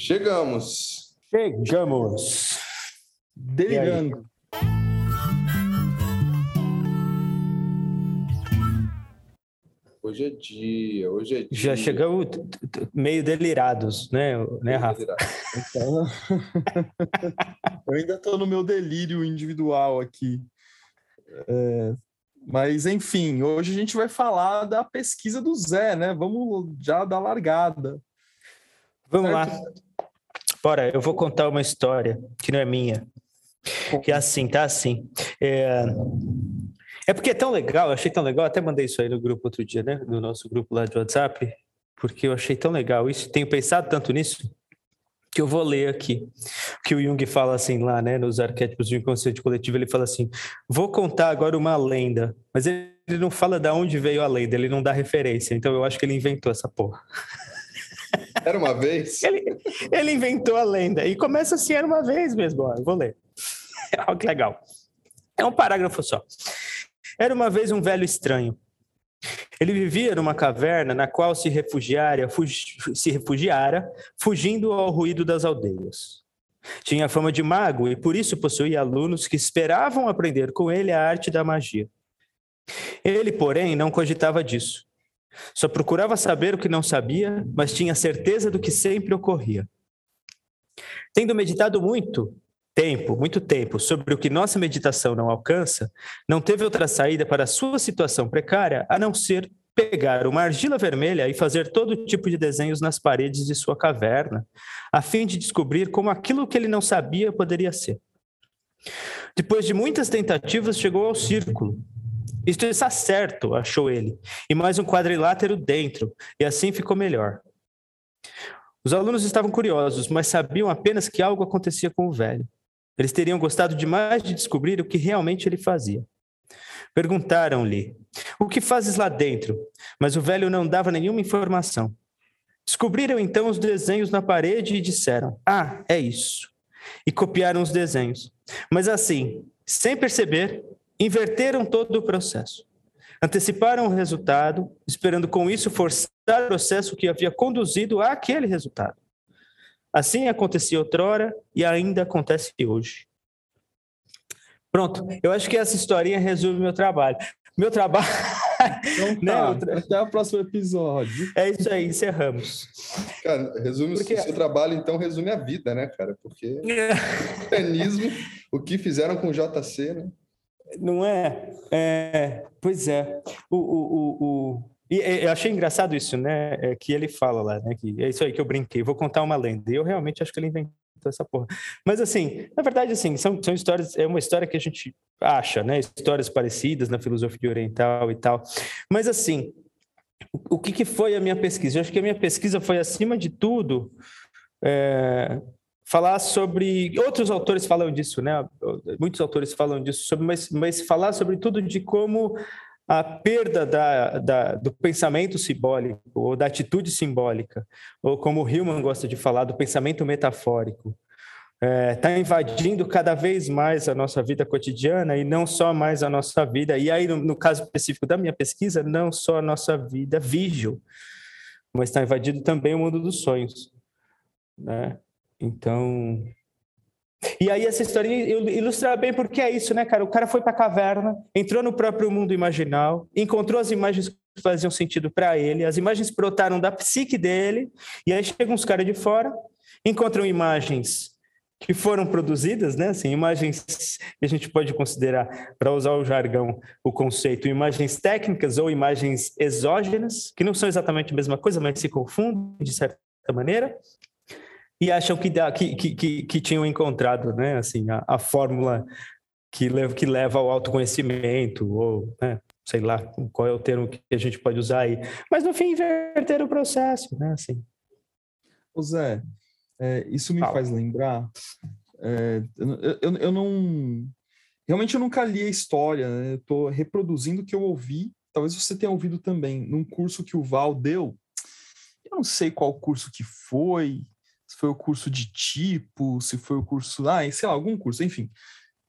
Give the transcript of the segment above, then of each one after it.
Chegamos. Chegamos. Delirando. Hoje é dia, hoje é dia. Já chegamos meio delirados, né, né Rafa? Então, eu ainda estou no meu delírio individual aqui. É, mas, enfim, hoje a gente vai falar da pesquisa do Zé, né? Vamos já dar largada. Vamos certo? lá. Bora, eu vou contar uma história que não é minha. Que é assim, tá assim. É... é porque é tão legal, eu achei tão legal, até mandei isso aí no grupo outro dia, né? No nosso grupo lá de WhatsApp, porque eu achei tão legal isso, tenho pensado tanto nisso, que eu vou ler aqui. Que o Jung fala assim lá, né, nos arquétipos do inconsciente coletivo, ele fala assim: "Vou contar agora uma lenda", mas ele não fala de onde veio a lenda, ele não dá referência. Então eu acho que ele inventou essa porra. Era uma vez? ele, ele inventou a lenda e começa assim, era uma vez mesmo, ó, vou ler. Olha que legal. É um parágrafo só. Era uma vez um velho estranho ele vivia numa caverna na qual se refugiara, se refugiara fugindo ao ruído das aldeias. Tinha fama de mago e por isso possuía alunos que esperavam aprender com ele a arte da magia. Ele, porém, não cogitava disso. Só procurava saber o que não sabia, mas tinha certeza do que sempre ocorria. Tendo meditado muito, tempo, muito tempo, sobre o que nossa meditação não alcança, não teve outra saída para sua situação precária a não ser pegar uma argila vermelha e fazer todo tipo de desenhos nas paredes de sua caverna, a fim de descobrir como aquilo que ele não sabia poderia ser. Depois de muitas tentativas, chegou ao círculo. Isto está certo, achou ele, e mais um quadrilátero dentro, e assim ficou melhor. Os alunos estavam curiosos, mas sabiam apenas que algo acontecia com o velho. Eles teriam gostado demais de descobrir o que realmente ele fazia. Perguntaram-lhe: O que fazes lá dentro? Mas o velho não dava nenhuma informação. Descobriram então os desenhos na parede e disseram: Ah, é isso. E copiaram os desenhos. Mas assim, sem perceber, inverteram todo o processo. Anteciparam o resultado, esperando com isso forçar o processo que havia conduzido àquele resultado. Assim acontecia outrora e ainda acontece hoje. Pronto, eu acho que essa historinha resume meu trabalho. Meu trabalho. Então, tá. né? Até o próximo episódio. É isso aí, encerramos. Cara, resume Porque... o seu trabalho, então resume a vida, né, cara? Porque o mecanismo, o que fizeram com o JC, né? Não é? é pois é. O, o, o, e eu achei engraçado isso, né? É que ele fala lá, né? Que é isso aí que eu brinquei. Vou contar uma lenda. E eu realmente acho que ele inventou essa porra. Mas assim, na verdade, assim, são, são histórias. É uma história que a gente acha, né? Histórias parecidas na filosofia oriental e tal. Mas assim, o, que, que foi a minha pesquisa? Eu acho que a minha pesquisa foi acima de tudo. É, falar sobre outros autores falam disso, né? Muitos autores falam disso sobre, mas, mas falar sobre tudo de como a perda da, da, do pensamento simbólico, ou da atitude simbólica, ou como o Hillman gosta de falar, do pensamento metafórico, está é, tá invadindo cada vez mais a nossa vida cotidiana e não só mais a nossa vida, e aí, no, no caso específico da minha pesquisa, não só a nossa vida vígil, mas está invadindo também o mundo dos sonhos. Né? Então, e aí essa história ilustra bem porque é isso, né, cara? O cara foi para a caverna, entrou no próprio mundo imaginal, encontrou as imagens que faziam sentido para ele, as imagens brotaram da psique dele, e aí chegam uns caras de fora, encontram imagens que foram produzidas, né? Assim, imagens que a gente pode considerar, para usar o jargão, o conceito, imagens técnicas ou imagens exógenas, que não são exatamente a mesma coisa, mas se confundem de certa maneira e acham que, dá, que, que, que, tinham encontrado né, assim, a, a fórmula que leva, que leva ao autoconhecimento, ou né, sei lá qual é o termo que a gente pode usar aí. Mas no fim, inverter o processo, né? Assim. Ô Zé, é, isso me Fala. faz lembrar. É, eu, eu, eu, não. Realmente eu nunca li a história, né? Eu estou reproduzindo o que eu ouvi. Talvez você tenha ouvido também num curso que o Val deu. Eu não sei qual curso que foi, se foi o curso de tipo, se foi o curso, ah, sei lá, algum curso, enfim,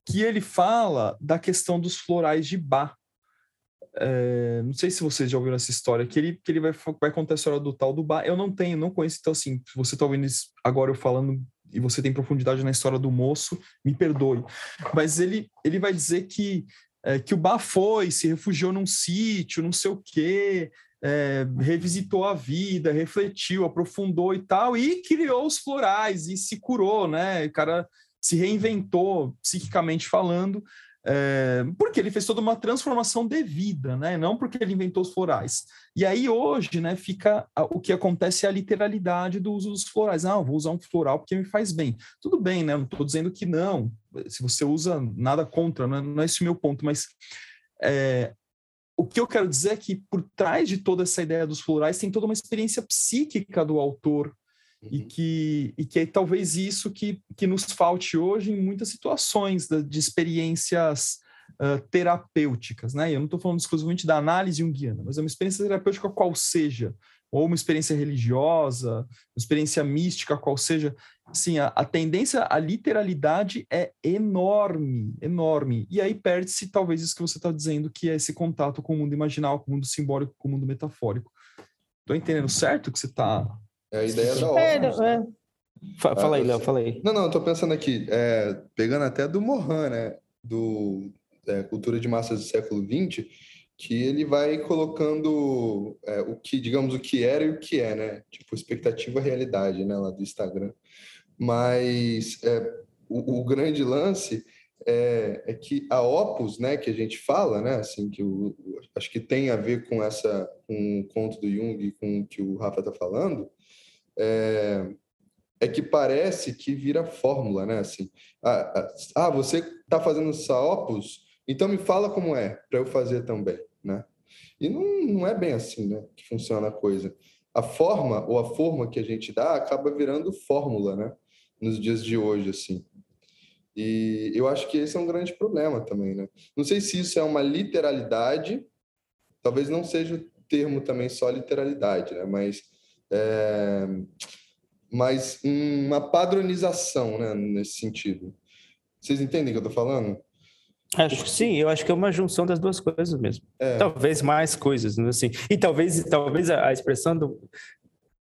que ele fala da questão dos florais de Bach. é, não sei se vocês já ouviram essa história, que ele, que ele vai, vai contar a história do tal do bar. Eu não tenho, não conheço, então assim, se você está ouvindo isso agora eu falando e você tem profundidade na história do moço, me perdoe. Mas ele, ele vai dizer que, é, que o Bá foi, se refugiou num sítio, não sei o quê, é, revisitou a vida, refletiu, aprofundou e tal, e criou os florais e se curou, né? O cara se reinventou, psiquicamente falando, é, porque ele fez toda uma transformação de vida, né? Não porque ele inventou os florais. E aí hoje, né, fica o que acontece é a literalidade do uso dos florais. Ah, vou usar um floral porque me faz bem. Tudo bem, né? Não estou dizendo que não. Se você usa, nada contra, não é, não é esse o meu ponto, mas é, o que eu quero dizer é que por trás de toda essa ideia dos florais tem toda uma experiência psíquica do autor Uhum. E, que, e que é talvez isso que, que nos falte hoje em muitas situações de, de experiências uh, terapêuticas. Né? Eu não estou falando exclusivamente da análise junguiana, mas é uma experiência terapêutica qual seja, ou uma experiência religiosa, uma experiência mística qual seja. Sim, a, a tendência à literalidade é enorme, enorme. E aí perde-se talvez isso que você está dizendo, que é esse contato com o mundo imaginal, com o mundo simbólico, com o mundo metafórico. Estou entendendo certo que você está é a ideia da obra. É, é. Fala aí, Léo, fala aí. Não, não, eu tô pensando aqui, é, pegando até do Mohan, né? Do é, Cultura de Massas do século XX, que ele vai colocando é, o que, digamos, o que era e o que é, né? Tipo, expectativa realidade, né? Lá do Instagram. Mas é, o, o, grande lance é, é, que a Opus, né? Que a gente fala, né? Assim, que o, acho que tem a ver com essa, com o conto do Jung, com o que o Rafa tá falando, é, é que parece que vira fórmula, né? Assim, ah, ah, ah você está fazendo Saopos, então me fala como é, para eu fazer também, né? E não, não é bem assim, né? Que funciona a coisa. A forma ou a forma que a gente dá acaba virando fórmula, né? Nos dias de hoje, assim. E eu acho que esse é um grande problema também, né? Não sei se isso é uma literalidade, talvez não seja o termo também só literalidade, né? Mas é, mas uma padronização né, nesse sentido. Vocês entendem o que eu estou falando? Acho que sim, eu acho que é uma junção das duas coisas mesmo. É. Talvez mais coisas, né, assim. E talvez, talvez a expressão do,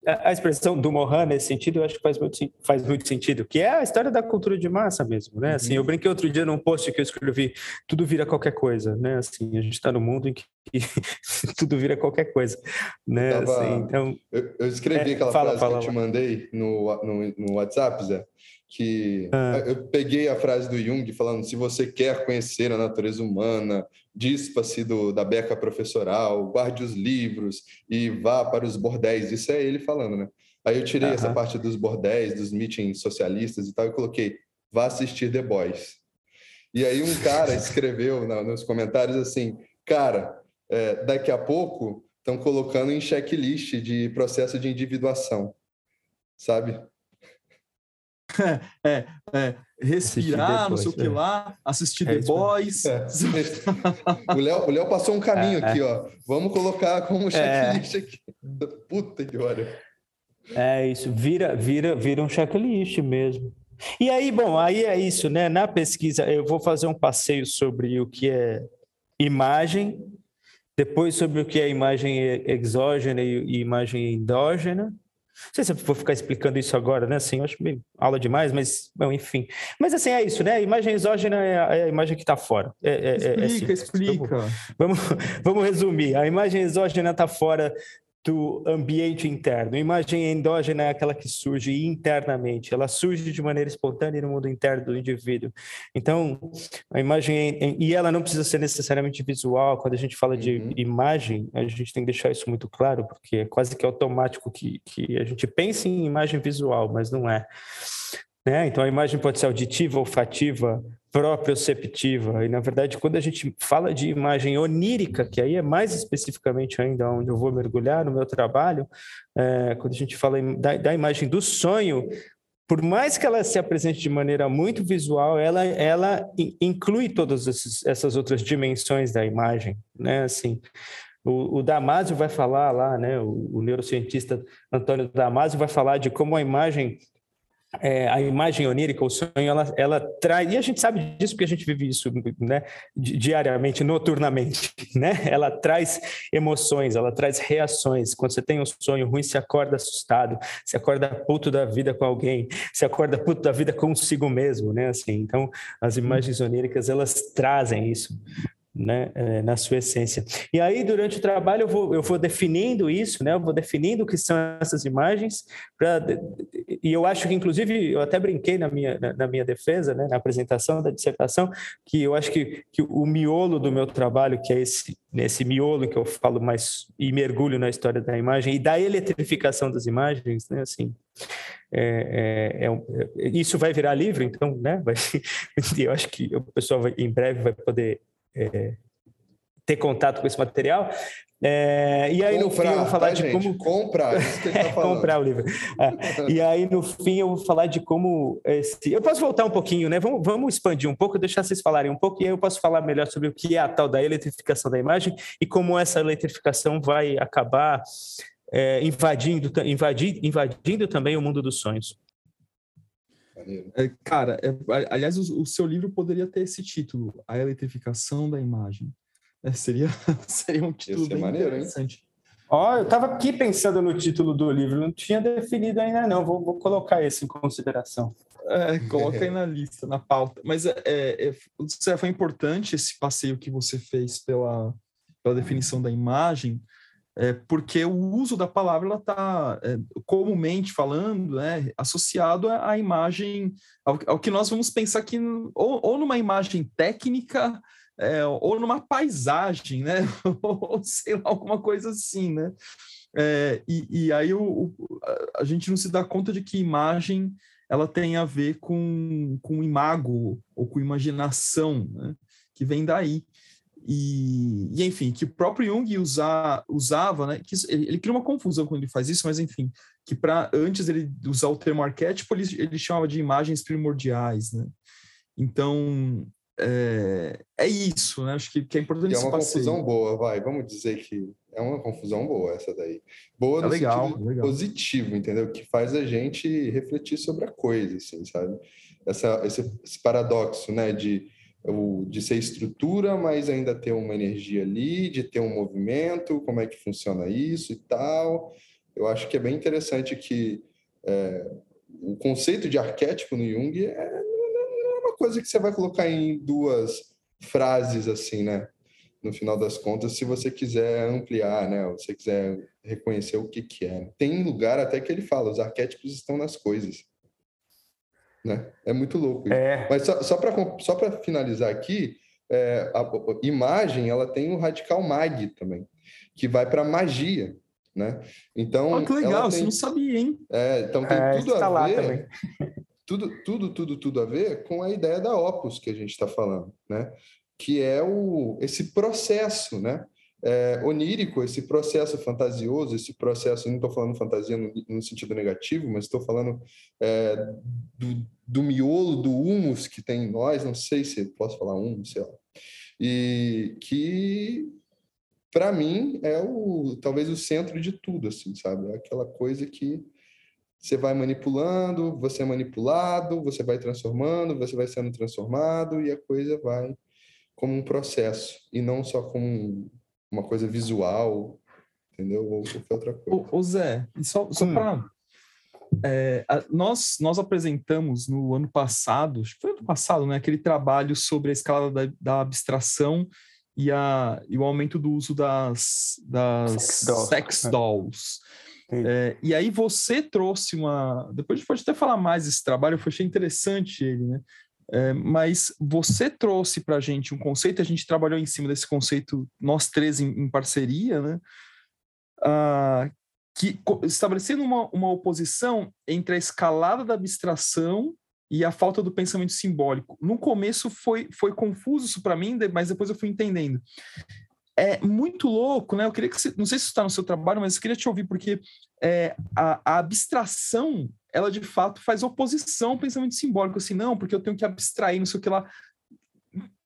a expressão do Mohan nesse sentido eu acho que faz muito, faz muito sentido, que é a história da cultura de massa mesmo, né? Assim, eu uhum. brinquei outro dia num post que eu escrevi, tudo vira qualquer coisa, né? Assim, a gente está no mundo em que tudo vira qualquer coisa, né? Eu tava... assim, então, eu, eu escrevi é, aquela fala, frase fala, que eu te mandei no, no, no WhatsApp, Zé, que ah. eu peguei a frase do Jung falando se você quer conhecer a natureza humana, dispa-se da beca professoral, guarde os livros e vá para os bordéis. Isso é ele falando, né? Aí eu tirei uh -huh. essa parte dos bordéis, dos meetings socialistas e tal, e coloquei, vá assistir The Boys. E aí um cara escreveu nos comentários assim, cara, é, daqui a pouco estão colocando em checklist de processo de individuação, sabe? É, é, respirar, não sei o que é. lá, assistir é The Boys. É. o Léo o Léo passou um caminho é, aqui, ó. Vamos colocar como checklist aqui. Puta que hora. É isso, vira, vira, vira um checklist mesmo. E aí, bom, aí é isso, né? Na pesquisa, eu vou fazer um passeio sobre o que é imagem, depois sobre o que é imagem exógena e imagem endógena, não sei se eu vou ficar explicando isso agora, né? Assim, eu acho meio aula demais, mas, bom, enfim. Mas, assim, é isso, né? A imagem exógena é a, é a imagem que está fora. É, é, é, é explica, explica. Vamos, vamos, vamos resumir. A imagem exógena está fora do ambiente interno. A imagem endógena é aquela que surge internamente, ela surge de maneira espontânea no mundo interno do indivíduo. Então, a imagem, e ela não precisa ser necessariamente visual, quando a gente fala de uhum. imagem, a gente tem que deixar isso muito claro, porque é quase que automático que, que a gente pensa em imagem visual, mas não é. Né? Então, a imagem pode ser auditiva, olfativa, proprioceptiva. E, na verdade, quando a gente fala de imagem onírica, que aí é mais especificamente ainda onde eu vou mergulhar no meu trabalho, é, quando a gente fala da, da, imagem do sonho, por mais que ela se apresente de maneira muito visual, ela, ela inclui todas esses, essas outras dimensões da imagem, né? Assim, o, o Damasio vai falar lá, né? O, o neurocientista Antônio Damasio vai falar de como a imagem é, a imagem onírica, o sonho, ela, ela traz, e a gente sabe disso porque a gente vive isso né, diariamente, noturnamente, né? Ela traz emoções, ela traz reações. Quando você tem um sonho ruim, você acorda assustado, você acorda puto da vida com alguém, você acorda puto da vida consigo mesmo, né? Assim, então, as imagens oníricas, elas trazem isso né, é, na sua essência. E aí, durante o trabalho, eu vou, eu vou definindo isso, né, eu vou definindo o que são essas imagens, pra, e eu acho que, inclusive, eu até brinquei na minha, na, na, minha defesa, né, na apresentação da dissertação, que eu acho que, que o miolo do meu trabalho, que é esse, nesse miolo que eu falo mais e mergulho na história da imagem e da eletrificação das imagens, né, assim, é, é, é, isso vai virar livro, então, né? Vai, eu acho que o pessoal vai, em breve vai poder é, ter contato com esse material. É, e aí comprar, no fim eu vou falar tá, de gente? como comprar, tá comprar o livro. É, e aí no fim eu vou falar de como esse... eu posso voltar um pouquinho, né? Vamos, vamos expandir um pouco, deixar vocês falarem um pouco e aí eu posso falar melhor sobre o que é a tal da eletrificação da imagem e como essa eletrificação vai acabar é, invadindo, invadindo, invadindo também o mundo dos sonhos. É, cara, é, aliás, o, o, seu livro poderia ter esse título, A Eletrificação da Imagem. É, seria, seria um título bem maneiro, interessante. Ó, oh, eu estava aqui pensando no título do livro, não tinha definido ainda não, vou, vou colocar esse em consideração. É, coloca aí na lista, na pauta. Mas é, é, é foi importante esse passeio que você fez pela, pela definição da imagem, é, porque o uso da palavra está, é, comumente falando, né, associado à, imagem, ao, ao, que nós vamos pensar aqui, ou, ou numa imagem técnica, é, ou numa paisagem, né, ou sei lá, alguma coisa assim, né. É, e, e, aí o, o, a gente não se dá conta de que imagem ela tem a ver com, com imago ou com imaginação, né, que vem daí. E, e, enfim, que o próprio Jung usa, usava, né? Que ele, ele, cria uma confusão quando ele faz isso, mas enfim, que para antes ele usar o termo arquétipo, ele, ele chamava de imagens primordiais, né? Então é, é isso, né? Acho que, que é importante. E é uma confusão boa, vai. Vamos dizer que é uma confusão boa essa daí. Boa é no legal, sentido legal. positivo, entendeu? Que faz a gente refletir sobre a coisa, assim, sabe? Essa, esse, esse paradoxo, né? De de ser estrutura, mas ainda ter uma energia ali, de ter um movimento, como é que funciona isso e tal. Eu acho que é bem interessante que é, o conceito de arquétipo no Jung é, não é uma coisa que você vai colocar em duas frases assim, né? No final das contas, se você quiser ampliar, né? Ou você quiser reconhecer o que, que é. Tem lugar até que ele fala, os arquétipos estão nas coisas. Né? É muito louco. É. Mas só, só para só finalizar aqui, é, a, a, imagem ela tem o radical mag também, que vai para magia. Né? Então, oh, que legal, tem, você não sabia, hein? É, então tem é, tudo a ver. Tudo, tudo, tudo, tudo a ver com a ideia da opus que a gente está falando, né? Que é o, esse processo, né? É, onírico, esse processo fantasioso, esse processo, não estou falando fantasia no, no, sentido negativo, mas estou falando é, do, do, miolo, do humus que tem em nós, não sei se posso falar humus, sei lá, e que para mim é o talvez o centro de tudo, assim, sabe? É aquela coisa que você vai manipulando, você é manipulado, você vai transformando, você vai sendo transformado e a coisa vai como um processo e não só como uma coisa visual, entendeu? Ou qualquer outra coisa. O, o Zé, só, só hum. para. É, nós, nós apresentamos no ano passado, acho que foi ano passado, né, aquele trabalho sobre a escala da, da abstração e, a, e o aumento do uso das, das sex dolls. Sex dolls. É, e aí você trouxe uma. Depois a gente pode até falar mais desse trabalho, eu achei interessante ele, né? É, mas você trouxe para a gente um conceito, a gente trabalhou em cima desse conceito, nós três em, em parceria, né? Ah, que estabelecendo uma, uma oposição entre a escalada da abstração e a falta do pensamento simbólico. No começo foi, foi confuso isso para mim, mas depois eu fui entendendo. É muito louco, né? Eu queria que você, não sei se está no seu trabalho, mas eu queria te ouvir, porque é, a, a abstração ela de fato faz oposição ao pensamento simbólico, assim, não, porque eu tenho que abstrair, não sei o que lá.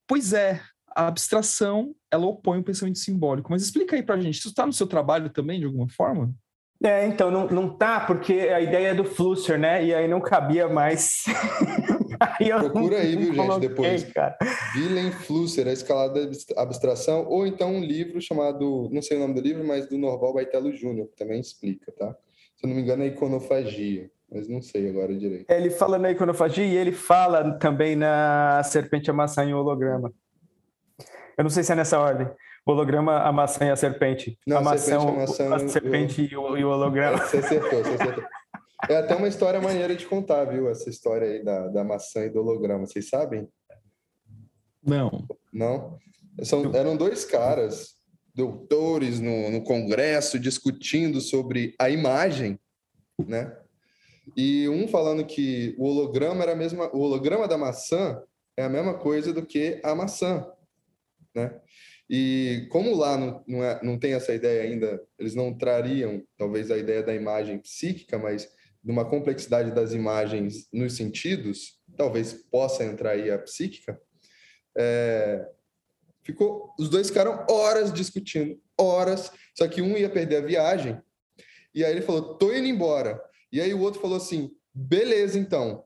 Pois é, a abstração, ela opõe o pensamento simbólico. Mas explica aí pra gente, isso está no seu trabalho também, de alguma forma? É, então, não, não tá, porque a ideia é do Flusser, né? E aí não cabia mais. aí Procura aí, viu, gente, depois. Cara. Willem Flusser, a escalada da abstração, ou então um livro chamado, não sei o nome do livro, mas do Norval Baitelo Júnior, que também explica, tá? Se eu não me engano, é iconofagia, mas não sei agora direito. Ele fala na iconofagia e ele fala também na serpente, a maçã e o holograma. Eu não sei se é nessa ordem holograma, a maçã e a serpente. Não, a, maçã, serpente, a, maçã, a serpente e o, e o holograma. Você acertou, você acertou. É até uma história maneira de contar, viu? Essa história aí da, da maçã e do holograma. Vocês sabem? Não. Não? São, eram dois caras, doutores no, no congresso, discutindo sobre a imagem, né? E um falando que o holograma era a mesma, o holograma da maçã é a mesma coisa do que a maçã, né? E como lá não, não, é, não tem essa ideia ainda, eles não trariam talvez a ideia da imagem psíquica, mas de uma complexidade das imagens nos sentidos, talvez possa entrar aí a psíquica. É, ficou, os dois ficaram horas discutindo, horas. Só que um ia perder a viagem. E aí ele falou: "Tô indo embora". E aí o outro falou assim: "Beleza, então".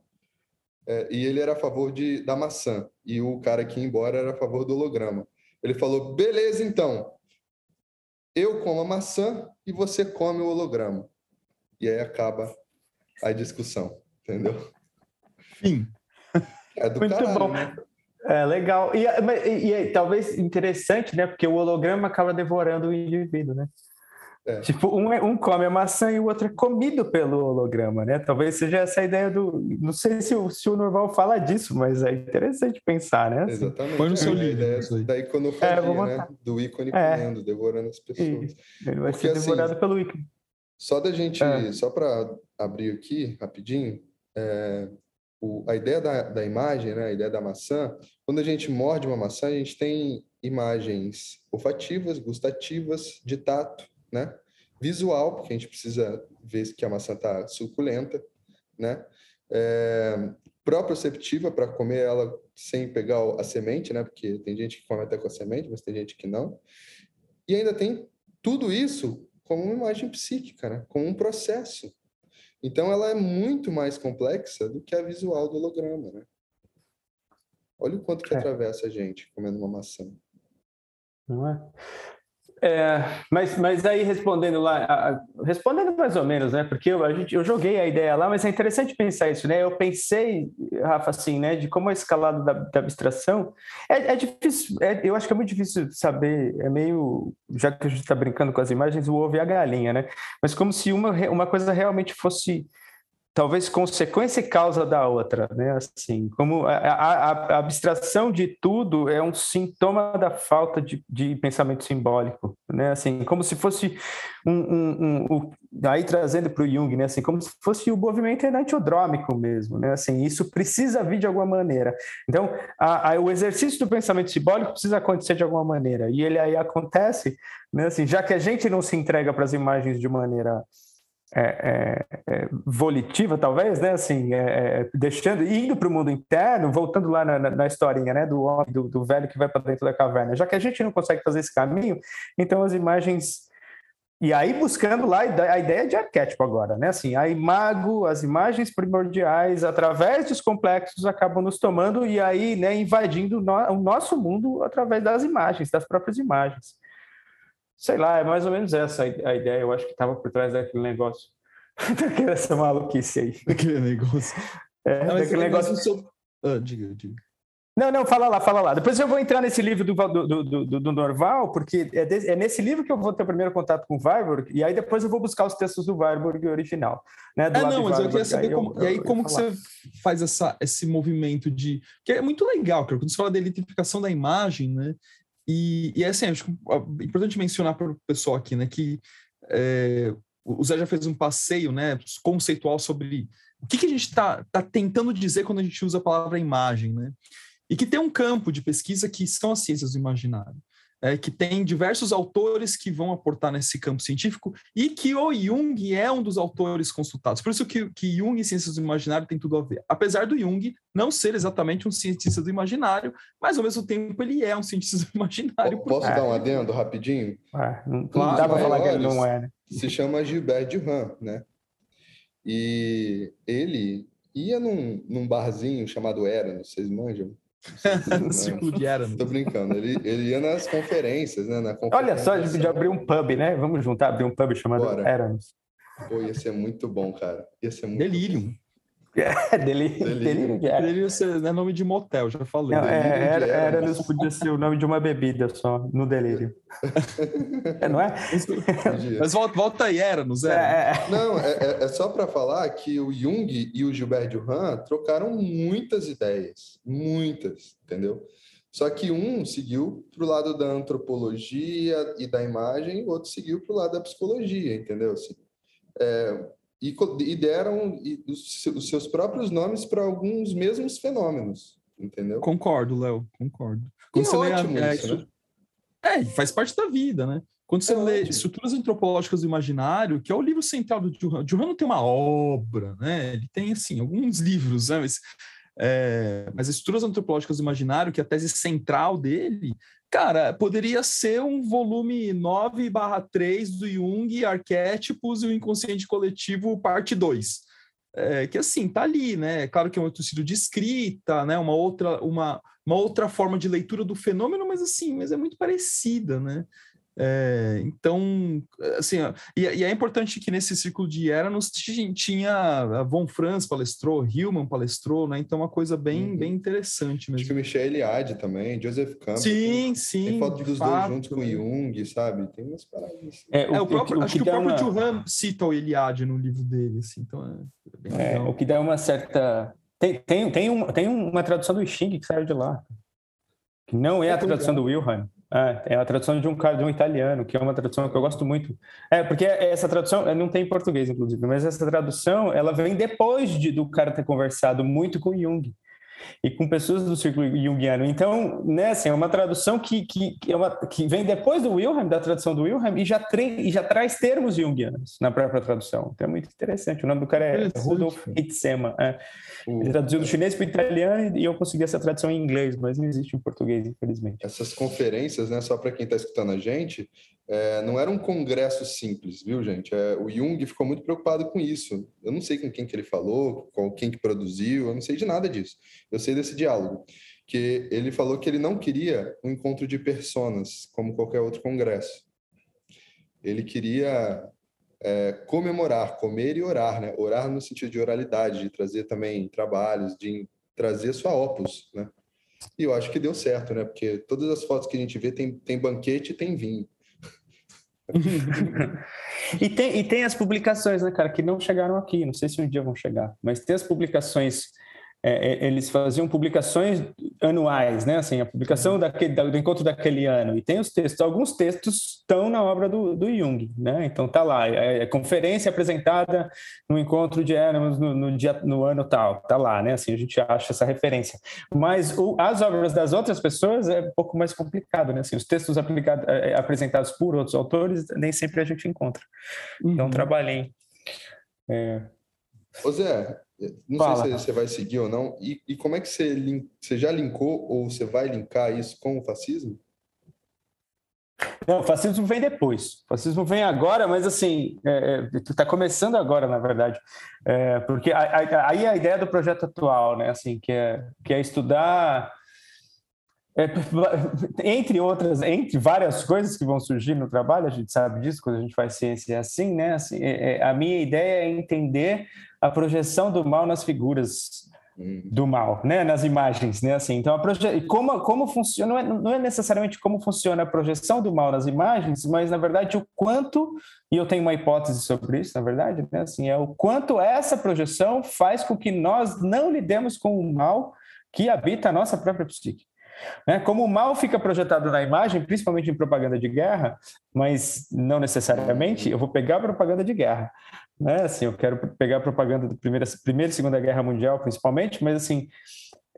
É, e ele era a favor de, da maçã e o cara que ia embora era a favor do holograma. Ele falou: beleza, então. Eu como a maçã e você come o holograma. E aí acaba a discussão, entendeu? Fim. É do Muito caralho, bom. Né? É legal. E, e, e, talvez interessante, né? Porque o holograma acaba devorando o indivíduo, né? É. Tipo, um, é, um come a maçã e o outro é comido pelo holograma, né? Talvez seja essa ideia do. Não sei se o, se o Norval fala disso, mas é interessante pensar, né? Assim, Exatamente. Põe no seu livro. Ideia da iconofagia, é, né? Do ícone é. comendo, devorando as pessoas. Ele vai Porque, ser assim, devorado assim, pelo ícone. Só da gente, é. só para abrir aqui rapidinho, é, o, a ideia da, da imagem, né? A ideia da maçã. Quando a gente morde uma maçã, a gente tem imagens olfativas, gustativas, de tato né? Visual, porque a gente precisa ver que a maçã está suculenta, né? É, proprioceptiva para comer ela sem pegar a semente, né? Porque tem gente que come até com a semente, mas tem gente que não. E ainda tem tudo isso como uma imagem psíquica, né? Como um processo. Então ela é muito mais complexa do que a visual do holograma, né? Olha o quanto que é. atravessa a gente comendo uma maçã. Não é? É, mas, mas aí respondendo lá, respondendo mais ou menos, né? Porque eu, a gente, eu joguei a ideia lá, mas é interessante pensar isso, né? Eu pensei, Rafa, assim, né? De como a escalada da, da abstração é, é difícil, é, eu acho que é muito difícil saber, é meio, já que a gente está brincando com as imagens, o ovo e a galinha, né? Mas como se uma, uma coisa realmente fosse talvez consequência e causa da outra, né? Assim, como a, a, a, abstração de tudo é um sintoma da falta de, de pensamento simbólico, né? Assim, como se fosse um, um, um, um aí trazendo para o Jung, né? Assim, como se fosse o movimento enantiodrômico mesmo, né? Assim, isso precisa vir de alguma maneira. Então, o exercício do pensamento simbólico precisa acontecer de alguma maneira e ele aí acontece, né? Assim, já que a gente não se entrega para as imagens de maneira é, é, é, volitiva, talvez, né? Assim, é, é, deixando, indo para o mundo interno, voltando lá na, na historinha, né? Do homem, do, do velho que vai para dentro da caverna. Já que a gente não consegue fazer esse caminho, então as imagens e aí buscando lá a ideia de arquétipo agora, né? Assim, a imago, as imagens primordiais, através dos complexos, acabam nos tomando e aí, né, invadindo o nosso mundo através das imagens, das próprias imagens. Sei lá, é mais ou menos essa a ideia, eu acho que estava por trás daquele negócio. daquela essa maluquice aí. Daquele negócio. É, não, daquele negócio. Sobre... Ah, diga, diga. Não, não, fala lá, fala lá. Depois eu vou entrar nesse livro do, do, do, do Norval, porque é, de, é, nesse livro que eu vou ter o primeiro contato com o Weiburg, e aí depois eu vou buscar os textos do Weiburg original. Né, é, não, mas eu queria saber como. Eu, e aí, como que você faz essa, esse movimento de. Que é muito legal, cara, quando você fala da eletrificação da imagem, né? E, e é assim, acho é importante mencionar para o pessoal aqui, né, que é, o Zé já fez um passeio, né, conceitual sobre o que, que a gente está tá tentando dizer quando a gente usa a palavra imagem, né? E que tem um campo de pesquisa que são as ciências do imaginário é, que tem diversos autores que vão aportar nesse campo científico e que o Jung é um dos autores consultados. Por isso que, que Jung e ciências do imaginário tem tudo a ver. Apesar do Jung não ser exatamente um cientista do imaginário, mas ao mesmo tempo ele é um cientista do imaginário. Posso dar um adendo rapidinho? É, não, não dá para falar que ele não é. Né? se chama Gilbert Durand, né? E ele ia num, num barzinho chamado Era, vocês manjam? No círculo de Era. Tô brincando. Ele, ele ia nas conferências, né? Na Olha só, a gente podia abrir um pub, né? Vamos juntar, abrir um pub chamado Bora. Eranos. Pô, ia ser muito bom, cara. Ia ser muito Delirium. Bom. É, delírio, delírio, delírio, delírio é nome de motel, já falei. Não, é, era, era, era, podia ser o nome de uma bebida só, no delírio. é, não é? Mas volta, volta aí, era, não é, é? Não, é, é só para falar que o Jung e o Gilbert Durand trocaram muitas ideias, muitas, entendeu? Só que um seguiu para o lado da antropologia e da imagem, o outro seguiu para o lado da psicologia, entendeu? Assim, é, e, e deram os, os seus próprios nomes para alguns mesmos fenômenos, entendeu? Concordo, Léo, concordo. Quando você ótimo lê, isso, é, né? é, faz parte da vida, né? Quando você é lê ótimo. Estruturas Antropológicas do Imaginário, que é o livro central do Duran, Duran não tem uma obra, né? Ele tem, assim, alguns livros, né? Mas, é, mas Estruturas Antropológicas do Imaginário, que é a tese central dele, Cara, poderia ser um volume 9 barra 3 do Jung, Arquétipos e o Inconsciente Coletivo, parte 2. É, que assim, tá ali, né? Claro que é um outro estilo de escrita, né? Uma outra, uma, uma outra forma de leitura do fenômeno, mas assim, mas é muito parecida, né? É, então, assim, e, e, é importante que nesse círculo de Eranos tinha a Von Franz palestrou, Hillman palestrou, né? Então, uma coisa bem, uhum. bem interessante mesmo. Acho que o Michel Eliade também, Joseph Campbell. Sim, sim. Tem foto dos fato, dois juntos com o Jung, sabe? Tem umas paradas. Assim. É, o, é, o próprio, o, acho que, que o próprio uma... Cita o Eliade no livro dele, assim, então é, é o que dá uma certa. Tem, tem, tem, uma, tem uma tradução do Xing que saiu de lá, que não é, é a tradução legal. do Wilhelm. É, é a tradução de um cara, de um italiano, que é uma tradução que eu gosto muito. É, porque essa tradução não tem em português, inclusive, mas essa tradução ela vem depois de, do cara ter conversado muito com Jung e com pessoas do círculo junguiano. Então, né, assim, é uma tradução que, que, que, é uma, que vem depois do Wilhelm, da tradução do Wilhelm, e já, e já traz termos junguianos na própria tradução. Então é muito interessante. O nome do cara é Rudolf Hitzema. É. Ele traduziu do chinês para o italiano e eu consegui essa tradução em inglês, mas não existe em português, infelizmente. Essas conferências, né, só para quem está escutando a gente, é, não era um congresso simples, viu, gente? É, o Jung ficou muito preocupado com isso. Eu não sei com quem que ele falou, com quem que produziu, eu não sei de nada disso. Eu sei desse diálogo, que ele falou que ele não queria um encontro de personas, como qualquer outro congresso. Ele queria é, comemorar, comer e orar, né? Orar no sentido de oralidade, de trazer também trabalhos, de trazer sua opus, né? E eu acho que deu certo, né? Porque todas as fotos que a gente vê tem, tem banquete e tem vinho. E, tem, e tem as publicações, né, cara, que não chegaram aqui. Não sei se um dia vão chegar, mas tem as publicações é, é, eles faziam publicações anuais, né? Assim, a publicação uhum. daquele, do encontro daquele ano. E tem os textos, alguns textos estão na obra do, do Jung, né? Então tá lá, é, é conferência apresentada no encontro de Éramos no, no, dia, no ano tal, tá lá, né? Assim, a gente acha essa referência. Mas o, as obras das outras pessoas é um pouco mais complicado, né? Assim, os textos aplicado, é, apresentados por outros autores nem sempre a gente encontra. Então, uhum. Trabalhei. É... Ô Zé, não Fala. sei se você vai seguir ou não. E, e como é que você, link, você já linkou ou você vai linkar isso com o fascismo? Não, o fascismo vem depois. O fascismo vem agora, mas assim, está é, é começando agora, na verdade. É, porque aí a, a, ideia do projeto atual, né, assim, que é, que é estudar é, entre outras, entre várias coisas que vão surgir no trabalho, a gente sabe disso quando a gente faz ciência assim, né? Assim, é, é a minha ideia é entender a projeção do mal nas figuras hum. do mal, né, nas imagens, né, assim. Então, a proje... como como funciona não é, não é necessariamente como funciona a projeção do mal nas imagens, mas na verdade o quanto e eu tenho uma hipótese sobre isso, na verdade, né, assim, é o quanto essa projeção faz com que nós não lidemos com o mal que habita a nossa própria psique. Né? Como o mal fica projetado na imagem, principalmente em propaganda de guerra, mas não necessariamente, eu vou pegar a propaganda de guerra né? Assim, eu quero pegar a propaganda da primeira, primeira e segunda guerra mundial, principalmente, mas assim,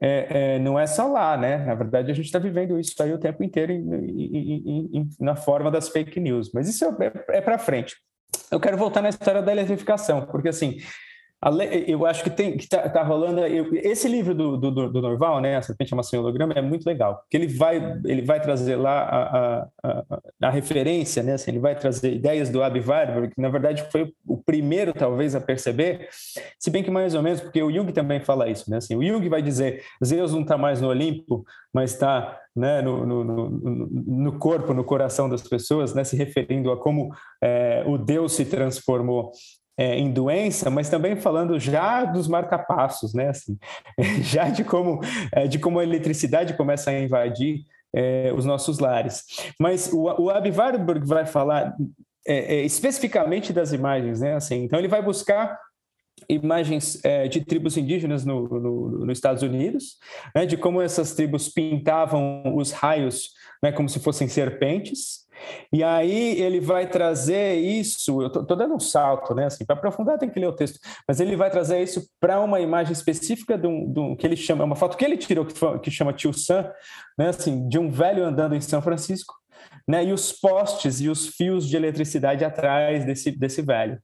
é, é, não é só lá, né? Na verdade, a gente está vivendo isso aí o tempo inteiro em, em, em, na forma das fake news. Mas isso é, é, é para frente. Eu quero voltar na história da eletrificação, porque assim, Eu acho que tem que tá, tá rolando. Eu, esse livro do, do, do, Norval, né, a Serpente Amação e Holograma, é muito legal, porque ele vai, ele vai trazer lá a, a, a, a referência, né, assim, ele vai trazer ideias do Abby Warburg, que na verdade foi o primeiro, talvez, a perceber, se bem que mais ou menos, porque o Jung também fala isso, né, assim, o Jung vai dizer, Zeus não está mais no Olimpo, mas está né, no, no, no, no, corpo, no coração das pessoas, né, se referindo a como é, o Deus se transformou é, em doença, mas também falando já dos marcapassos, né? Assim, já de como, é, de como a eletricidade começa a invadir é, os nossos lares. Mas o, o Abi Warburg vai falar é, é, especificamente das imagens, né? Assim, então ele vai buscar imagens é, de tribos indígenas no, no, nos Estados Unidos, né, de como essas tribos pintavam os raios né, como se fossem serpentes, e aí ele vai trazer isso, eu estou dando um salto, né? Assim, para aprofundar tem que ler o texto, mas ele vai trazer isso para uma imagem específica de um, de um, que ele chama, uma foto que ele tirou que, que chama Tio Sam, né? Assim, de um velho andando em São Francisco, né? E os postes e os fios de eletricidade atrás desse, desse velho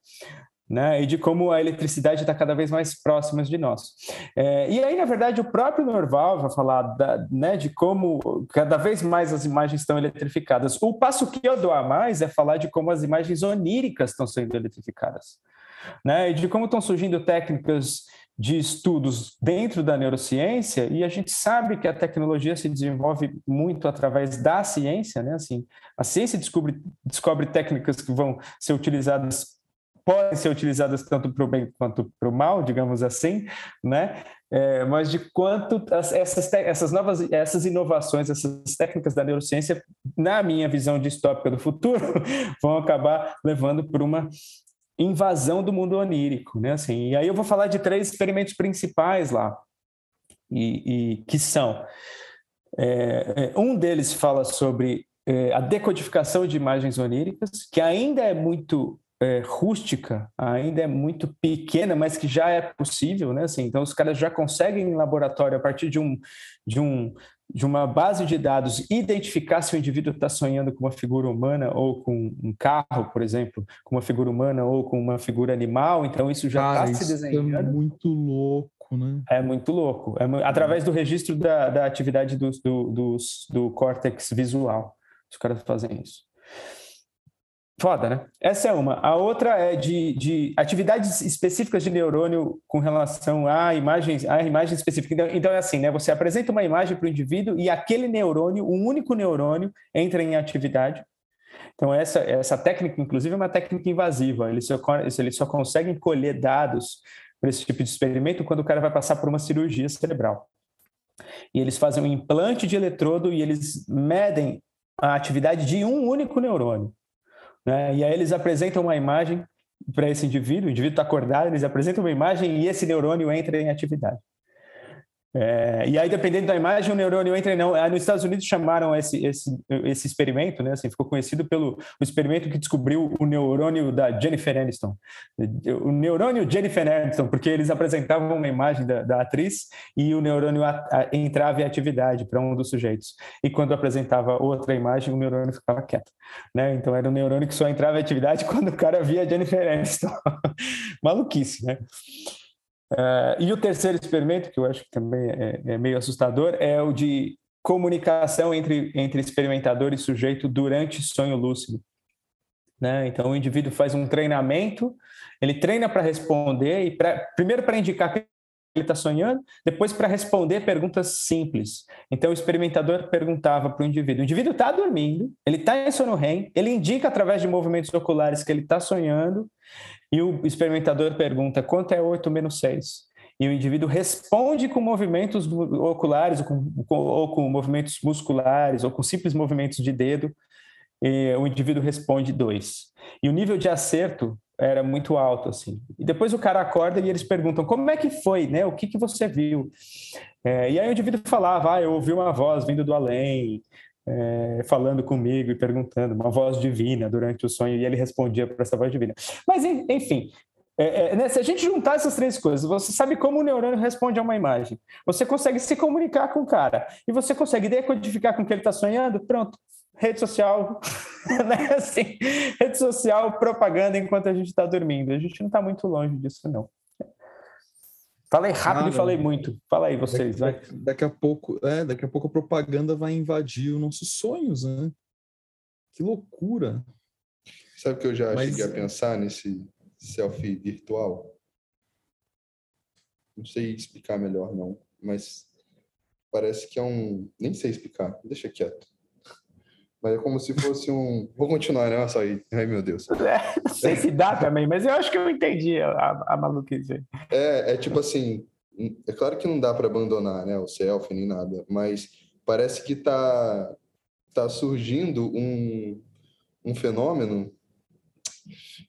né, e de como a eletricidade está cada vez mais próxima de nós. É, e aí, na verdade, o próprio Norval vai falar da, né, de como cada vez mais as imagens estão eletrificadas. O passo que eu dou a mais é falar de como as imagens oníricas estão sendo eletrificadas, né, e de como estão surgindo técnicas de estudos dentro da neurociência e a gente sabe que a tecnologia se desenvolve muito através da ciência, né? Assim, a ciência descobre, descobre técnicas que vão ser utilizadas podem ser utilizadas tanto para o bem quanto para o mal, digamos assim, né? É, mas de quanto essas, essas novas essas inovações, essas técnicas da neurociência, na minha visão distópica do futuro, vão acabar levando para uma invasão do mundo onírico, né? Assim, e aí eu vou falar de três experimentos principais lá, e, e que são é, é um deles fala sobre é, a decodificação de imagens oníricas, que ainda é muito é, rústica, ainda é muito pequena, mas que já é possível, né? Assim, então os caras já conseguem em laboratório a partir de um de um de uma base de dados identificar se o indivíduo está sonhando com uma figura humana ou com um carro, por exemplo, com uma figura humana ou com uma figura animal. Então isso já está se é desenhando. É muito louco, né? É muito louco. É, através do registro da, da atividade do, do, do, do córtex visual, os caras fazem isso. Foda, né? Essa é uma. A outra é de, de atividades específicas de neurônio com relação a imagens, a imagem específica. Então, então é assim, né? Você apresenta uma imagem para o indivíduo e aquele neurônio, um único neurônio, entra em atividade. Então, essa, essa técnica, inclusive, é uma técnica invasiva. Eles só, eles só conseguem colher dados para esse tipo de experimento quando o cara vai passar por uma cirurgia cerebral. E eles fazem um implante de eletrodo e eles medem a atividade de um único neurônio. Né? E aí eles apresentam uma imagem para esse indivíduo, o indivíduo está acordado, eles apresentam uma imagem e esse neurônio entra em atividade. É, e aí, dependendo da imagem, o neurônio entra não. Nos Estados Unidos chamaram esse, esse, esse experimento, né? Assim, ficou conhecido pelo o experimento que descobriu o neurônio da Jennifer Aniston. O neurônio Jennifer Aniston, porque eles apresentavam uma imagem da, da atriz e o neurônio a, a, entrava em atividade para um dos sujeitos. E quando apresentava outra imagem, o neurônio ficava quieto. Né? Então, era um neurônio que só entrava em atividade quando o cara via Jennifer Aniston. Maluquice, né? Uh, e o terceiro experimento, que eu acho que também é, é, meio assustador, é o de comunicação entre, entre experimentador e sujeito durante sonho lúcido. Né? Então, o indivíduo faz um treinamento, ele treina para responder, e pra, primeiro para indicar que ele está sonhando, depois para responder perguntas simples. Então, o experimentador perguntava para o indivíduo: o indivíduo está dormindo, ele está em sono REM, ele indica através de movimentos oculares que ele está sonhando, e o experimentador pergunta quanto é 8 menos 6? E o indivíduo responde com movimentos oculares, ou com, ou com movimentos musculares, ou com simples movimentos de dedo, e o indivíduo responde 2. E o nível de acerto era muito alto, assim. E depois o cara acorda e eles perguntam, como é que foi, né? O que, que você viu? É, e aí o indivíduo falava, ah, eu ouvi uma voz vindo do além, é, falando comigo e perguntando, uma voz divina durante o sonho, e ele respondia para essa voz divina. Mas, enfim, é, é, né, se a gente juntar essas três coisas, você sabe como o neurônio responde a uma imagem, você consegue se comunicar com o cara, e você consegue decodificar com o que ele está sonhando, pronto, rede social, né? assim, rede social, propaganda enquanto a gente está dormindo. A gente não está muito longe disso, não. Falei rápido e falei muito. Fala aí vocês, daqui, vai. Daqui a pouco, é, daqui a pouco a propaganda vai invadir os nossos sonhos, né? Que loucura. Sabe que eu já Mas... cheguei a pensar nesse selfie virtual? Não sei explicar melhor não, mas parece que é um, nem sei explicar, deixa quieto. Mas é como se fosse um. Vou continuar, né? Aí. Ai, meu Deus. É, não sei se dá também, mas eu acho que eu entendi a, a maluquice. É, é tipo assim. É claro que não dá para abandonar, né? O selfie nem nada, mas parece que tá, tá surgindo um, um fenômeno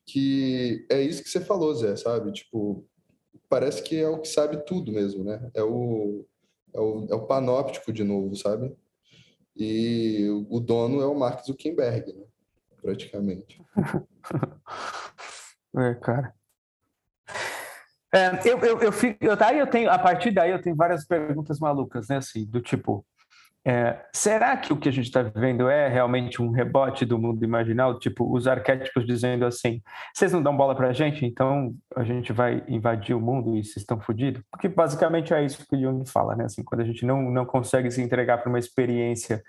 que é isso que você falou, Zé, sabe? Tipo, parece que é o que sabe tudo mesmo, né? É o, é o, é o panóptico de novo, sabe? E o dono é o Mark Zuckerberg, né? praticamente. é, cara. É, eu, eu, eu, fico, eu, daí eu tenho, a partir daí eu tenho várias perguntas malucas, né? Assim, do tipo, é, será que o que a gente está vivendo é realmente um rebote do mundo imaginal? Tipo, os arquétipos dizendo assim: vocês não dão bola para a gente, então a gente vai invadir o mundo e vocês estão fodidos? Porque basicamente é isso que o Jung fala, né? Assim, quando a gente não, não consegue se entregar para uma experiência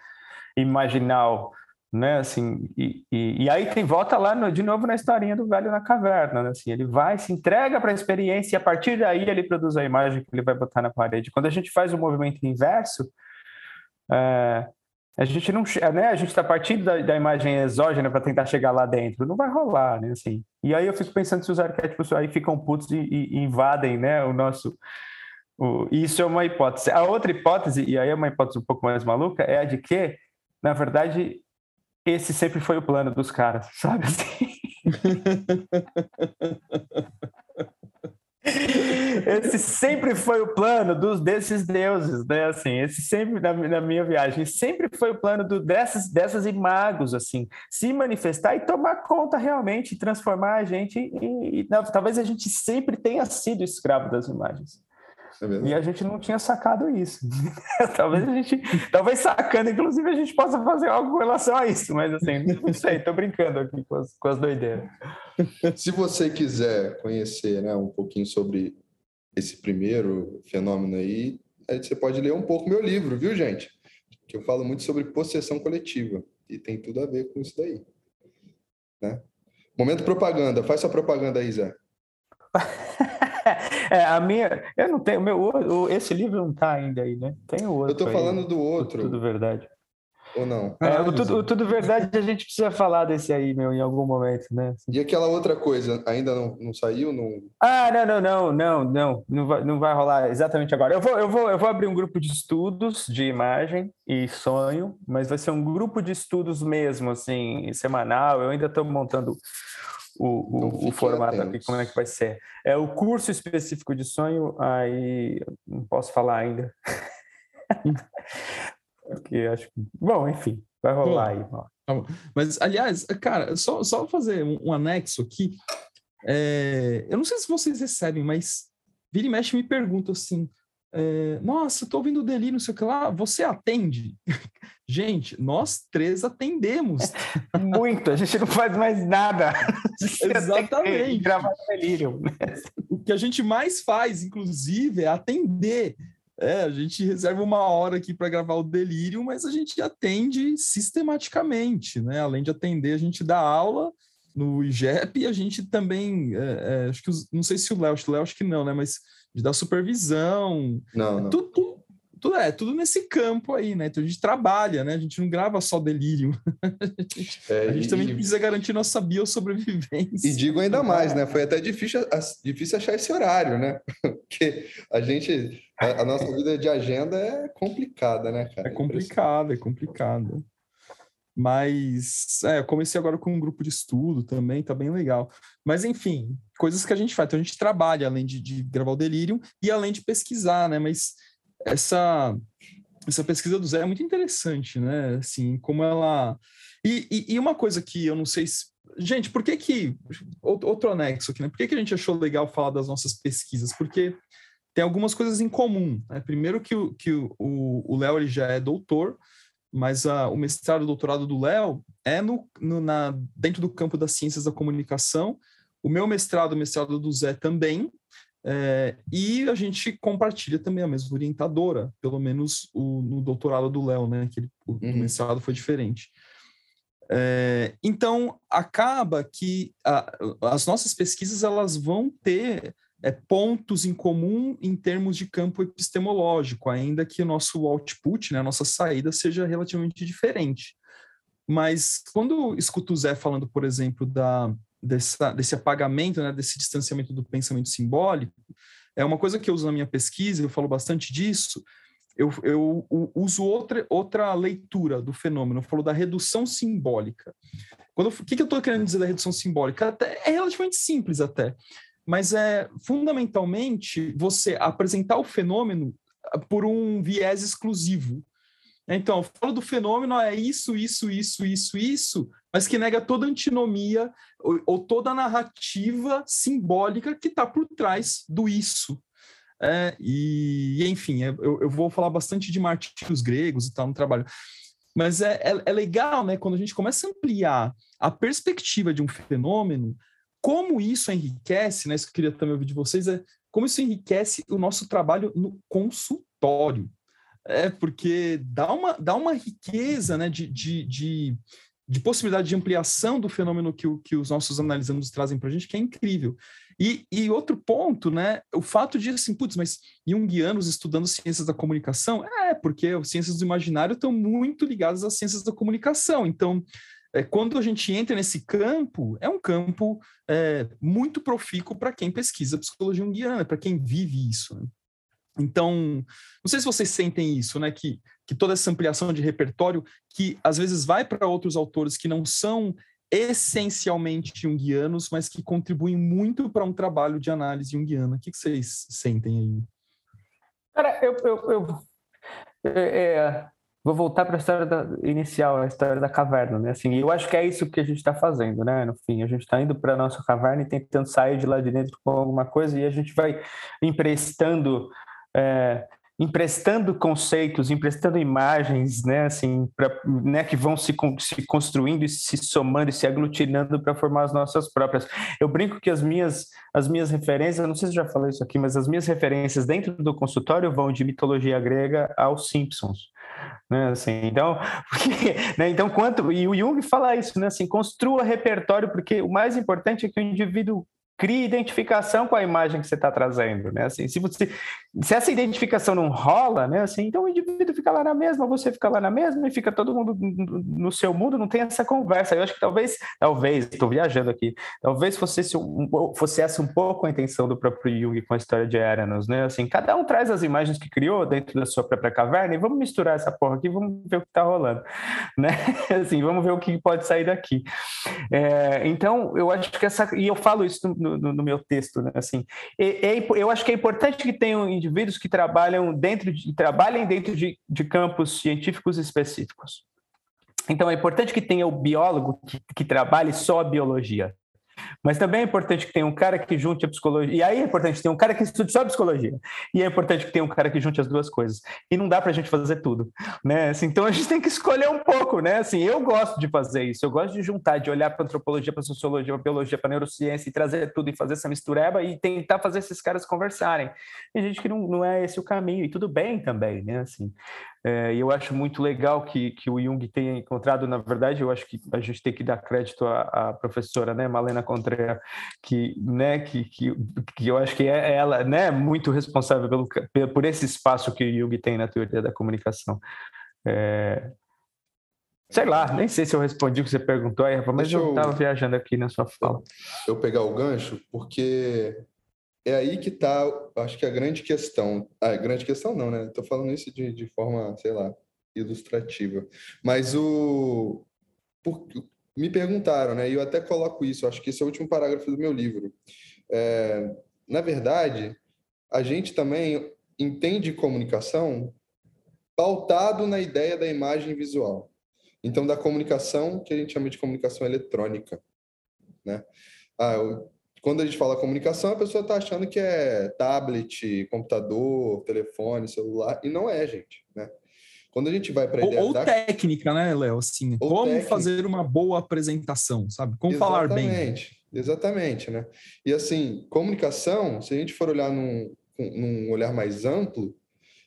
imaginal, né? Assim, e, e, e aí tem volta lá no, de novo na historinha do velho na caverna, né? Assim, ele vai, se entrega para a experiência e a partir daí ele produz a imagem que ele vai botar na parede. Quando a gente faz o movimento inverso, é, a gente não, né? A gente está partindo da, da, imagem exógena para tentar chegar lá dentro, não vai rolar, né? Assim. E aí eu fico pensando se os arquétipos aí ficam putos e, e, e invadem, né? O nosso o, isso é uma hipótese. A outra hipótese, e aí é uma hipótese um pouco mais maluca, é a de que, na verdade, esse sempre foi o plano dos caras, sabe assim? Esse sempre foi o plano dos desses deuses, né? Assim, esse sempre na, na minha viagem sempre foi o plano do, dessas dessas imagos, assim, se manifestar e tomar conta realmente, transformar a gente e, e não, talvez a gente sempre tenha sido escravo das imagens. É e a gente não tinha sacado isso. talvez a gente, talvez sacando, inclusive, a gente possa fazer algo com relação a isso, mas assim, não sei, tô brincando aqui com as, com as doideiras. Se você quiser conhecer né, um pouquinho sobre esse primeiro fenômeno aí, aí você pode ler um pouco meu livro, viu, gente? Que eu falo muito sobre possessão coletiva e tem tudo a ver com isso daí. Né? Momento propaganda, faz sua propaganda aí, Zé. é, a minha. Eu não tenho. Meu, o, esse livro não está ainda aí, né? Tem o outro. Eu estou falando do outro. Tudo verdade. Ou não? É, o, tudo, o Tudo Verdade a gente precisa falar desse aí, meu, em algum momento, né? E aquela outra coisa, ainda não, não saiu? Não... Ah, não, não, não, não, não. Não vai, não vai rolar exatamente agora. Eu vou, eu, vou, eu vou abrir um grupo de estudos de imagem e sonho, mas vai ser um grupo de estudos mesmo, assim, semanal. Eu ainda estou montando o, o, o formato aqui, como é que vai ser. É o curso específico de sonho, aí não posso falar ainda. Porque acho que. Bom, enfim, vai rolar aí. Tá Mas, aliás, cara, só, só fazer um, um anexo aqui. É, eu não sei se vocês recebem, mas vira e mexe me pergunta assim: é, nossa, estou ouvindo o delírio, não sei o que lá, você atende? gente, nós três atendemos. Muito, a gente não faz mais nada. Exatamente. Gravar delírio. O que a gente mais faz, inclusive, é atender. É, a gente reserva uma hora aqui para gravar o delírio, mas a gente atende sistematicamente, né? Além de atender, a gente dá aula no IGEP e a gente também, é, é, acho que, não sei se o Léo, o Léo acho que não, né? Mas de dar supervisão. Não, não. Tudo, tudo, tudo, é tudo nesse campo aí, né? Então a gente trabalha, né? A gente não grava só delírio. a gente, é, a gente e, também precisa garantir nossa biosobrevivência. E digo ainda mais, né? Foi até difícil, difícil achar esse horário, né? Porque a gente, a, a nossa vida de agenda é complicada, né, cara? É complicado, é complicado. Mas é, eu comecei agora com um grupo de estudo também, tá bem legal. Mas enfim, coisas que a gente faz. Então a gente trabalha além de, de gravar o Delirium e além de pesquisar, né? Mas essa essa pesquisa do Zé é muito interessante, né? Assim, como ela. E, e, e, uma coisa que eu não sei se. Gente, por que que. Outro anexo aqui, né? Por que, que a gente achou legal falar das nossas pesquisas? Porque tem algumas coisas em comum. Né? Primeiro, que o Léo que o, o Léo, já é doutor, mas uh, o mestrado e doutorado do Léo é no, no, na, dentro do campo das ciências da comunicação. O meu mestrado, o mestrado do Zé também, É, e a gente compartilha também a mesma orientadora, pelo menos o, no doutorado do Léo, né? Que ele, o uhum. mestrado foi diferente. É, então, acaba que a, as nossas pesquisas elas vão ter é, pontos em comum em termos de campo epistemológico, ainda que o nosso output, né, a nossa saída, seja relativamente diferente. Mas quando escuto o Zé falando, por exemplo, da, dessa, desse apagamento, né, desse distanciamento do pensamento simbólico, é uma coisa que eu uso na minha pesquisa, eu falo bastante disso, eu, eu, uso outra, outra leitura do fenômeno, eu falo da redução simbólica. O que, que eu estou querendo dizer da redução simbólica? Até, é relativamente simples até, mas é fundamentalmente você apresentar o fenômeno ah, por um viés exclusivo. Então, eu falo do fenômeno, é isso, isso, isso, isso, isso, mas que nega toda antinomia ou, ou toda a narrativa simbólica que está por trás do isso. É, e, enfim, é, eu, eu, vou falar bastante de martírios gregos e tal no trabalho. Mas é, é, é, legal, né, quando a gente começa a ampliar a perspectiva de um fenômeno, como isso enriquece, né, isso que eu queria também ouvir de vocês, é como isso enriquece o nosso trabalho no consultório. É, porque dá uma, dá uma riqueza né, de, de, de, de possibilidade de ampliação do fenômeno que, que os nossos analisandos trazem para a gente, que é incrível. E, e, outro ponto, né, o fato de, assim, putz, mas junguianos estudando ciências da comunicação? É, porque as ciências do imaginário estão muito ligadas às ciências da comunicação. Então, é, quando a gente entra nesse campo, é um campo é, muito profícuo para quem pesquisa psicologia junguiana, para quem vive isso. Né? Então, não sei se vocês sentem isso, né? Que, que toda essa ampliação de repertório, que às vezes vai para outros autores que não são essencialmente junguianos, mas que contribuem muito para um trabalho de análise junguiana. O que, que vocês sentem aí? Cara, eu, eu, eu é, é vou voltar para a história da, inicial, a história da caverna, né? Assim, eu acho que é isso que a gente está fazendo, né? No fim, a gente está indo para a nossa caverna e tentando sair de lá de dentro com alguma coisa e a gente vai emprestando é, emprestando conceitos, emprestando imagens, né, assim, pra, né, que vão se, se construindo e se somando e se aglutinando para formar as nossas próprias. Eu brinco que as minhas, as minhas referências, não sei se já falei isso aqui, mas as minhas referências dentro do consultório vão de mitologia grega aos Simpsons. Né, assim, então, porque, né, então quanto e o Jung fala isso, né, assim, construa repertório porque o mais importante é que o indivíduo crie identificação com a imagem que você está trazendo, né? Assim, se, você, se essa identificação não rola, né? Assim, então o indivíduo fica lá na mesma, você fica lá na mesma e fica todo mundo no seu mundo, não tem essa conversa. Eu acho que talvez, talvez, estou viajando aqui, talvez fosse, fosse essa um pouco a intenção do próprio Jung com a história de Eranos, né? Assim, cada um traz as imagens que criou dentro da sua própria caverna e vamos misturar essa porra aqui, vamos ver o que está rolando, né? Assim, vamos ver o que pode sair daqui. É, então, eu acho que essa, e eu falo isso no, no, meu texto, né? assim, é, é, eu acho que é importante que tenham indivíduos que trabalham dentro de, trabalhem dentro de, de campos científicos específicos. Então é importante que tenha o biólogo que, que trabalhe só a biologia. Mas também é importante que tenha um cara que junte a psicologia. E aí é importante ter um cara que estude só psicologia. E é importante que tenha um cara que junte as duas coisas. E não dá para a gente fazer tudo, né? Assim, então a gente tem que escolher um pouco, né? Assim, eu gosto de fazer isso. Eu gosto de juntar, de olhar para antropologia, para sociologia, para biologia, para neurociência e trazer tudo e fazer essa mistureba e tentar fazer esses caras conversarem. Tem gente que não, não é esse o caminho e tudo bem também, né? Assim, é, eu acho muito legal que, que o Jung tenha encontrado, na verdade, eu acho que a gente tem que dar crédito à, à professora, né, Malena Contreira, que, né, que, que, que eu acho que é ela, né, muito responsável pelo, por esse espaço que o Jung tem na teoria da comunicação. É, Sei lá, nem sei se eu respondi o que você perguntou aí, mas Deixa eu estava viajando aqui na sua fala. Eu pegar o gancho, porque é aí que está, acho que a grande questão. Ah, grande questão não, né? Estou falando isso de, de forma, sei lá, ilustrativa. Mas o. Por, me perguntaram, né? E eu até coloco isso, acho que esse é o último parágrafo do meu livro. É, na verdade, a gente também entende comunicação pautado na ideia da imagem visual. Então, da comunicação que a gente chama de comunicação eletrônica, né? Ah, eu quando a gente fala comunicação, a pessoa está achando que é tablet, computador, telefone, celular, e não é, gente. Né? Quando a gente vai para a ideia ou, ou da... técnica, né, Léo? Assim, ou como técnica. fazer uma boa apresentação, sabe? Como Exatamente. falar bem. Exatamente, exatamente, né? E assim, comunicação, se a gente for olhar num, num olhar mais amplo,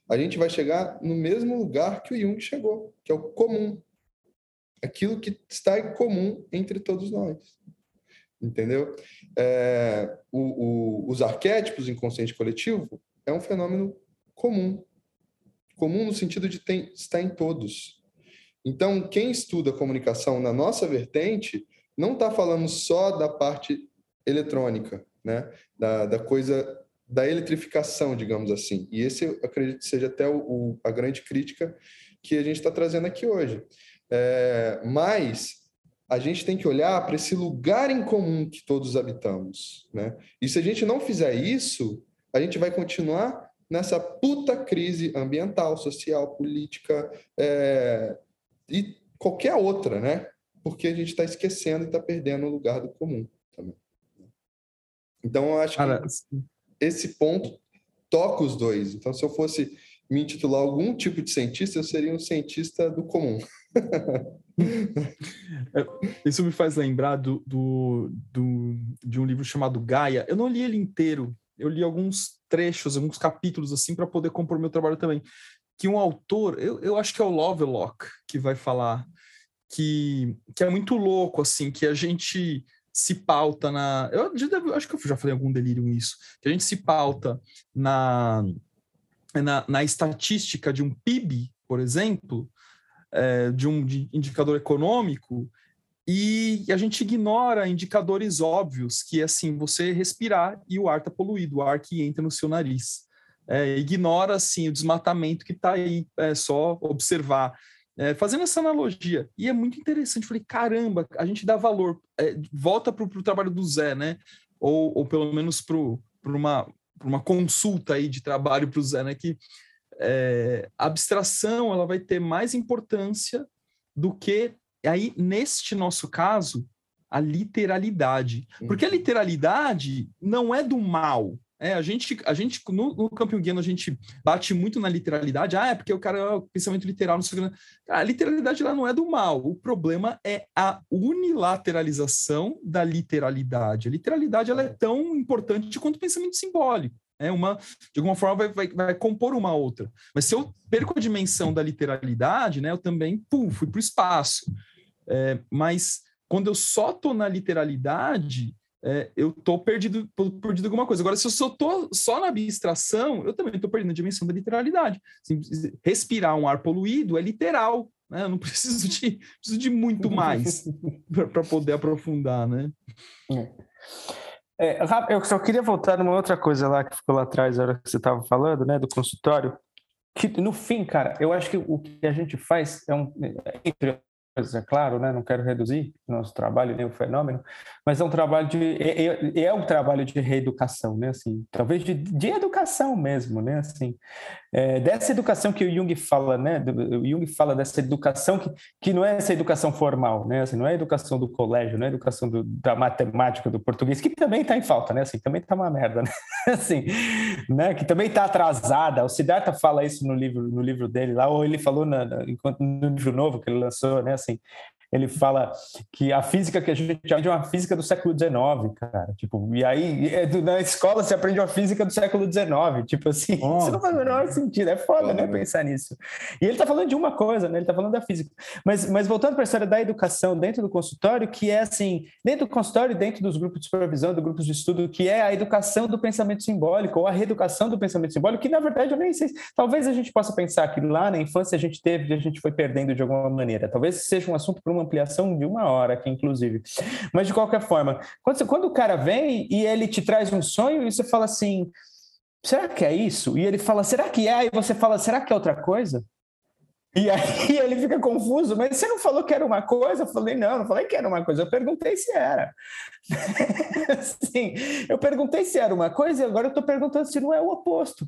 a gente vai chegar no mesmo lugar que o Jung chegou, que é o comum. Aquilo que está em comum entre todos nós. Entendeu? É, o, o, os arquétipos inconsciente coletivo é um fenômeno comum. Comum no sentido de tem, estar em todos. Então, quem estuda comunicação na nossa vertente não está falando só da parte eletrônica, né? da, da coisa da eletrificação, digamos assim. E esse, eu acredito que seja até o, o, a grande crítica que a gente está trazendo aqui hoje. É, mas a gente tem que olhar para esse lugar em comum que todos habitamos. Né? E se a gente não fizer isso, a gente vai continuar nessa puta crise ambiental, social, política é, e qualquer outra, né? Porque a gente está esquecendo e está perdendo o lugar do comum também. Então, eu acho que esse ponto toca os dois. Então, se eu fosse me intitular algum tipo de cientista, eu seria um cientista do comum. É, isso me faz lembrar do, do, do, de um livro chamado Gaia. Eu não li ele inteiro, eu li alguns trechos, alguns capítulos assim para poder compor meu trabalho também. Que um autor, eu, eu acho que é o Lovelock que vai falar que, que é muito louco assim, que a gente se pauta na. Eu, eu acho que eu já falei algum delírio isso, que a gente se pauta na, na, na estatística de um PIB, por exemplo, é, de um de indicador econômico, e a gente ignora indicadores óbvios, que é assim, você respirar e o ar está poluído, o ar que entra no seu nariz. É, ignora assim o desmatamento que está aí, é só observar. É, fazendo essa analogia, e é muito interessante, falei, caramba, a gente dá valor, é, volta para o trabalho do Zé, né? Ou, ou pelo menos para uma, uma consulta aí de trabalho para o Zé, né? Que é, a abstração ela vai ter mais importância do que aí neste nosso caso a literalidade, porque a uhum. literalidade não é do mal. É, a gente, a gente no, no campo junguiano, a gente bate muito na literalidade. Ah, é porque o cara é o pensamento literal. Não sei o que. A literalidade lá não é do mal. O problema é a unilateralização da literalidade. A literalidade ela é tão importante quanto o pensamento simbólico é uma de alguma forma vai, vai, vai, compor uma outra. Mas se eu perco a dimensão da literalidade, né, eu também pum, fui para o espaço. É, mas quando eu só estou na literalidade, é, eu estou perdido, perdido alguma coisa. Agora, se eu só estou só na abstração, eu também estou perdendo a dimensão da literalidade. Assim, respirar um ar poluído é literal. Né? Eu não preciso de, preciso de muito mais para poder aprofundar, né? É. É, eu só queria voltar numa outra coisa lá que ficou lá atrás, na hora que você estava falando, né, do consultório. Que no fim, cara, eu acho que o que a gente faz é um, entre é claro, né? não quero reduzir nosso trabalho nem o fenômeno, mas é um trabalho de é, é, é um trabalho de reeducação, né? Assim, talvez de, de educação mesmo, né? Assim, é, dessa educação que o Jung fala, né? O Jung fala dessa educação que, que não é essa educação formal, né? Assim, não é a educação do colégio, não é a educação do, da matemática, do português, que também está em falta, né? Assim, também está uma merda, né? assim, né? Que também está atrasada. O Siddhartha fala isso no livro, no livro dele lá, ou ele falou na, na, no livro novo que ele lançou, né? Assim, ele fala que a física que a gente aprende é uma física do século XIX, cara. Tipo, e aí é na escola você aprende uma física do século XIX. Tipo assim, Nossa. isso não faz o menor sentido. É foda, né, pensar nisso. E ele tá falando de uma coisa, né? Ele tá falando da física. Mas, mas voltando para a história da educação dentro do consultório, que é assim, dentro do consultório, dentro dos grupos de supervisão, do grupos de estudo, que é a educação do pensamento simbólico, ou a reeducação do pensamento simbólico, que na verdade eu nem sei. Talvez a gente possa pensar que lá na infância a gente teve, a gente foi perdendo de alguma maneira. Talvez seja um assunto para uma ampliação de uma hora aqui, inclusive. Mas, de qualquer forma, quando, quando o cara vem e ele te traz um sonho e você fala assim, será que é isso? E ele fala, será que é? E você fala, será que é outra coisa? E aí ele fica confuso, mas você não falou que era uma coisa? Eu falei, não, não falei que era uma coisa, eu perguntei se era. Sim, eu perguntei se era uma coisa e agora eu estou perguntando se não é o oposto.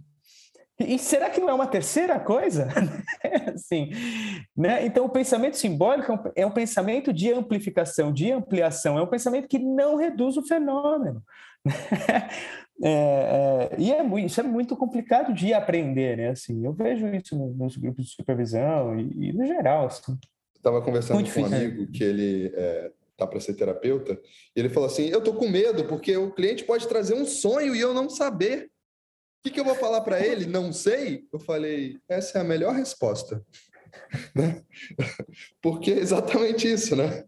E será que não é uma terceira coisa? assim, né? Então, o pensamento simbólico é um, é um, pensamento de amplificação, de ampliação, é um pensamento que não reduz o fenômeno. É, é, e é muito, isso é muito complicado de aprender, né? Assim, eu vejo isso nos grupos de supervisão e, e no geral. Assim. Estava conversando muito com um amigo que ele é, tá para ser terapeuta e ele falou assim: eu tô com medo porque o cliente pode trazer um sonho e eu não saber. O que, que eu vou falar para ele? Não sei. Eu falei: essa é a melhor resposta, né? Porque é exatamente isso, né?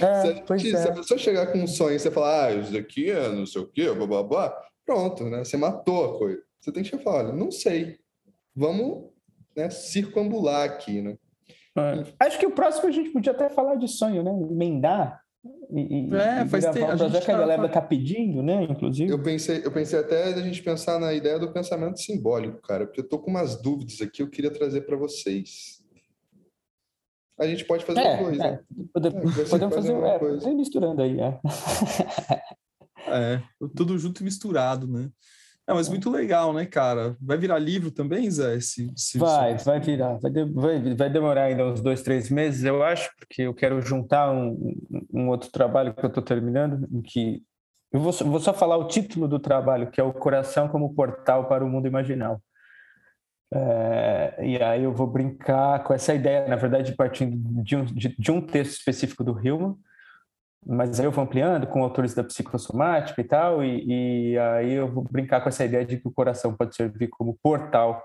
É, se, a, se, a, pessoa chegar com um sonho e você falar, ah, isso daqui é não sei o quê, blá, blá, blá, pronto, né? Você matou a coisa. Você tem que chegar olha, não sei. Vamos né, circunambular aqui, né? É. Acho que o próximo a gente podia até falar de sonho, né? Emendar. E, é, faz tempo. A gente que a galera tá pedindo, né? Inclusive. Eu pensei, eu pensei até da gente pensar na ideia do pensamento simbólico, cara, porque eu tô com umas dúvidas aqui, eu queria trazer para vocês a gente pode fazer é, coisa. É. Pode, é, podemos fazer uma é, coisa. misturando aí, é. é. Tudo junto e misturado, né? É, mas muito legal, né, cara? Vai virar livro também, Zé? Esse, esse vai, vai virar. Vai, de, vai, vai, demorar ainda uns dois, três meses, eu acho, porque eu quero juntar um, um outro trabalho que eu estou terminando, em que eu vou, vou só falar o título do trabalho, que é o Coração como Portal para o Mundo Imaginal. É, e aí eu vou brincar com essa ideia, na verdade, partindo de um, de, de um texto específico do Hillman, mas aí eu vou ampliando com autores da psicossomática e tal, e, e, aí eu vou brincar com essa ideia de que o coração pode servir como portal,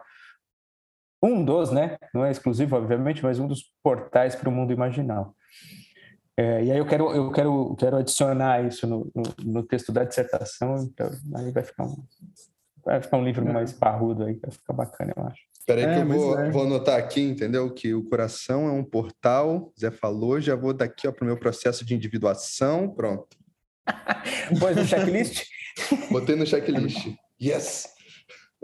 um dos, né? Não é exclusivo, obviamente, mas um dos portais para o mundo imaginal. É, e aí eu quero, eu quero, quero adicionar isso no, no, no texto da dissertação, então aí vai ficar um, Vai ficar um livro é. mais parrudo aí, vai ficar bacana, eu acho. Espera aí é, que eu vou, é. vou anotar aqui, entendeu? Que o coração é um portal, Zé falou, já vou daqui para o meu processo de individuação, pronto. Pôs no checklist? Botei no checklist. Yes!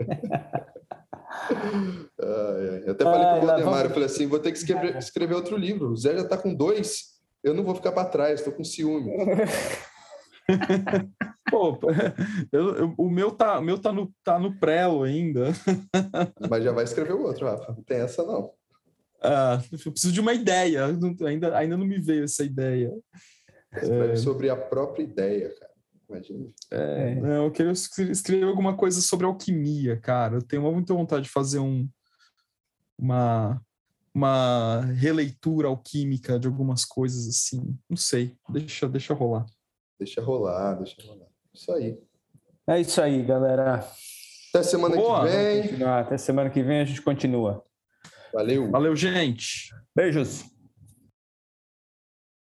eu até falei ah, com o Valdemar, eu falei assim, vou ter que escrever, escrever outro livro. O Zé já está com dois, eu não vou ficar para trás, estou com ciúme. Pô, eu, eu, o meu tá, o meu tá no, tá no prelo ainda. Mas já vai escrever o outro, Rafa. Não tem essa, não. Ah, eu preciso de uma ideia. Ainda, ainda não me veio essa ideia. É... Sobre a própria ideia, cara. Imagina. É, não, eu queria escrever alguma coisa sobre alquimia, cara. Eu tenho muita vontade de fazer um, uma, uma releitura alquímica de algumas coisas assim. Não sei. Deixa, deixa rolar. Deixa rolar, deixa rolar. Isso aí. É isso aí, galera. Até semana Boa. que vem. Até semana que vem a gente continua. Valeu. Valeu, gente. Beijos.